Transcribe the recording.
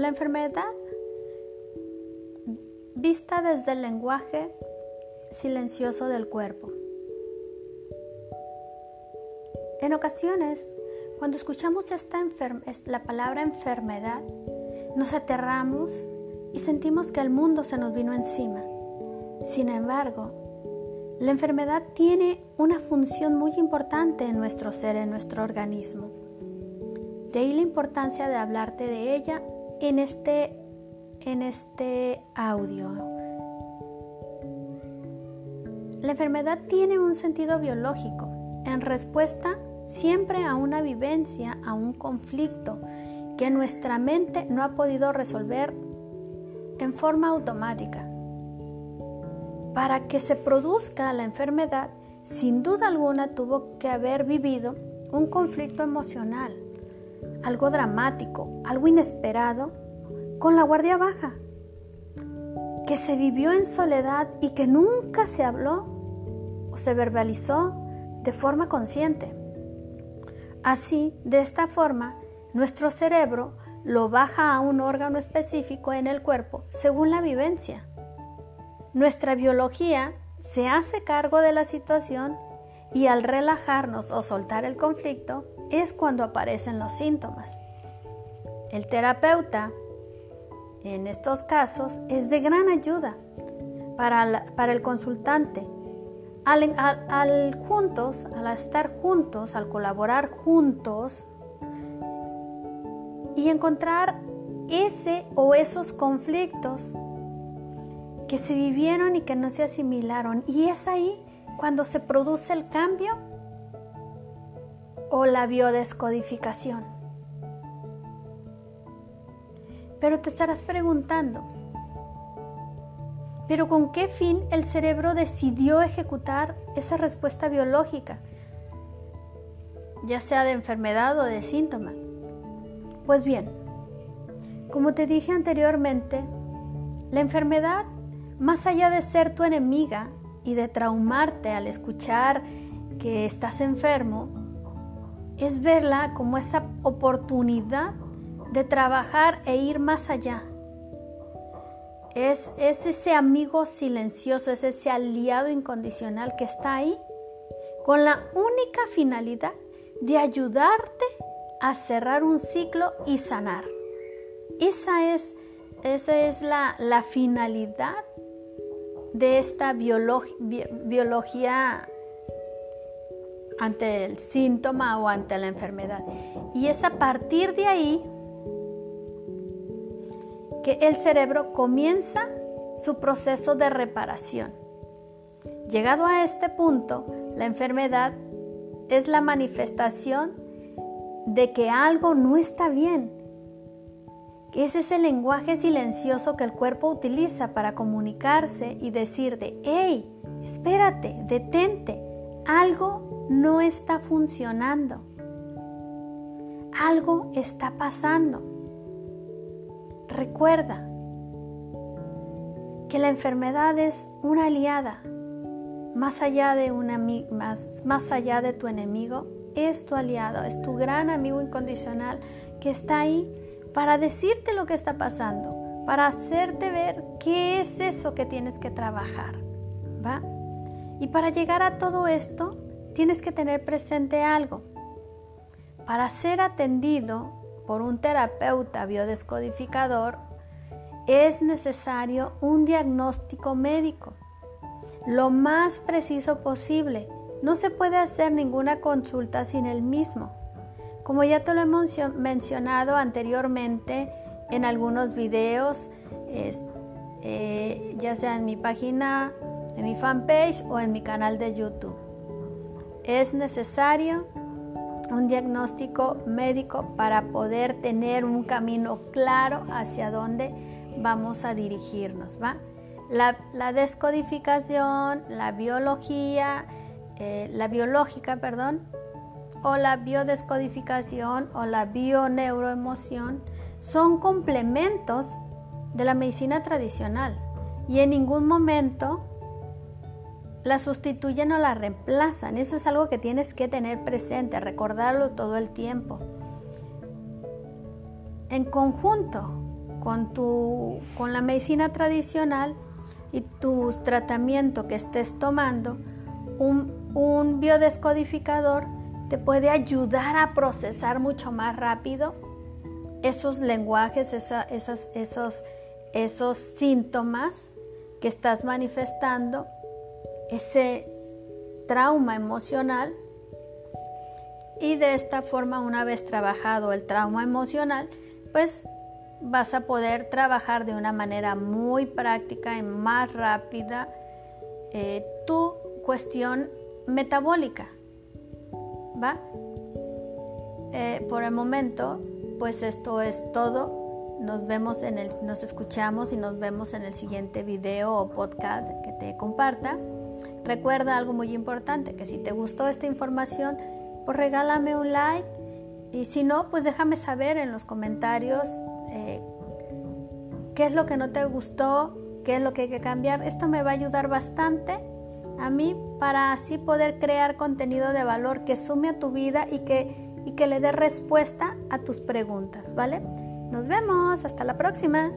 La enfermedad vista desde el lenguaje silencioso del cuerpo. En ocasiones, cuando escuchamos esta la palabra enfermedad, nos aterramos y sentimos que el mundo se nos vino encima. Sin embargo, la enfermedad tiene una función muy importante en nuestro ser, en nuestro organismo. De ahí la importancia de hablarte de ella en este, en este audio. La enfermedad tiene un sentido biológico en respuesta siempre a una vivencia, a un conflicto que nuestra mente no ha podido resolver en forma automática. Para que se produzca la enfermedad, sin duda alguna tuvo que haber vivido un conflicto emocional, algo dramático, algo inesperado, con la guardia baja, que se vivió en soledad y que nunca se habló o se verbalizó de forma consciente. Así, de esta forma, nuestro cerebro lo baja a un órgano específico en el cuerpo según la vivencia. Nuestra biología se hace cargo de la situación y al relajarnos o soltar el conflicto es cuando aparecen los síntomas. El terapeuta, en estos casos, es de gran ayuda para, para el consultante. Al, al juntos, al estar juntos, al colaborar juntos, y encontrar ese o esos conflictos que se vivieron y que no se asimilaron. Y es ahí cuando se produce el cambio o la biodescodificación. Pero te estarás preguntando, ¿pero con qué fin el cerebro decidió ejecutar esa respuesta biológica, ya sea de enfermedad o de síntoma? Pues bien, como te dije anteriormente, la enfermedad, más allá de ser tu enemiga y de traumarte al escuchar que estás enfermo, es verla como esa oportunidad de trabajar e ir más allá. Es, es, ese amigo silencioso, es ese aliado incondicional que está ahí con la única finalidad de ayudarte a cerrar un ciclo y sanar. Esa es, esa es la, finalidad de esta biología ante el síntoma o ante la enfermedad. Y es a partir de ahí que el cerebro comienza su proceso de reparación. Llegado a este punto, la enfermedad es la manifestación de que algo no está bien. Ese es el lenguaje silencioso que el cuerpo utiliza para comunicarse y decirte, hey, espérate, detente, algo no está funcionando. Algo está pasando. Recuerda que la enfermedad es una aliada, más allá de, una, más, más allá de tu enemigo, es tu aliado, es tu gran amigo incondicional que está ahí para decirte lo que está pasando, para hacerte ver qué es eso que tienes que trabajar, ¿va? Y para llegar a todo esto, tienes que tener presente algo. Para ser atendido por un terapeuta biodescodificador, es necesario un diagnóstico médico, lo más preciso posible no se puede hacer ninguna consulta sin el mismo. Como ya te lo he mencionado anteriormente en algunos videos, eh, ya sea en mi página, en mi fanpage o en mi canal de YouTube. Es necesario un diagnóstico médico para poder tener un camino claro hacia dónde vamos a dirigirnos. ¿va? la descodificación, la biología, eh, la biológica, perdón, o la biodescodificación o la bioneuroemoción son complementos de la medicina tradicional y en ningún momento la sustituyen o la reemplazan. Eso es algo que tienes que tener presente, recordarlo todo el tiempo. En conjunto, con, tu, con la medicina tradicional y tu tratamiento que estés tomando, un, biodescodificador te puede ayudar a procesar mucho más rápido esos lenguajes, esos, esos síntomas que estás manifestando, ese trauma emocional. Y de esta forma, una vez trabajado el trauma emocional, pues vas a poder trabajar de una manera muy práctica y más rápida eh, tu cuestión metabólica. ¿Va? Eh, por el momento, pues esto es todo. Nos vemos en el, nos escuchamos y nos vemos en el siguiente video o podcast que te comparta. Recuerda algo muy importante, que si te gustó esta información, pues regálame un like y si no, pues déjame saber en los comentarios eh, qué es lo que no te gustó, qué es lo que hay que cambiar. Esto me va a ayudar bastante a mí para así poder crear contenido de valor que sume a tu vida y que, y que le dé respuesta a tus preguntas, ¿vale? Nos vemos, hasta la próxima.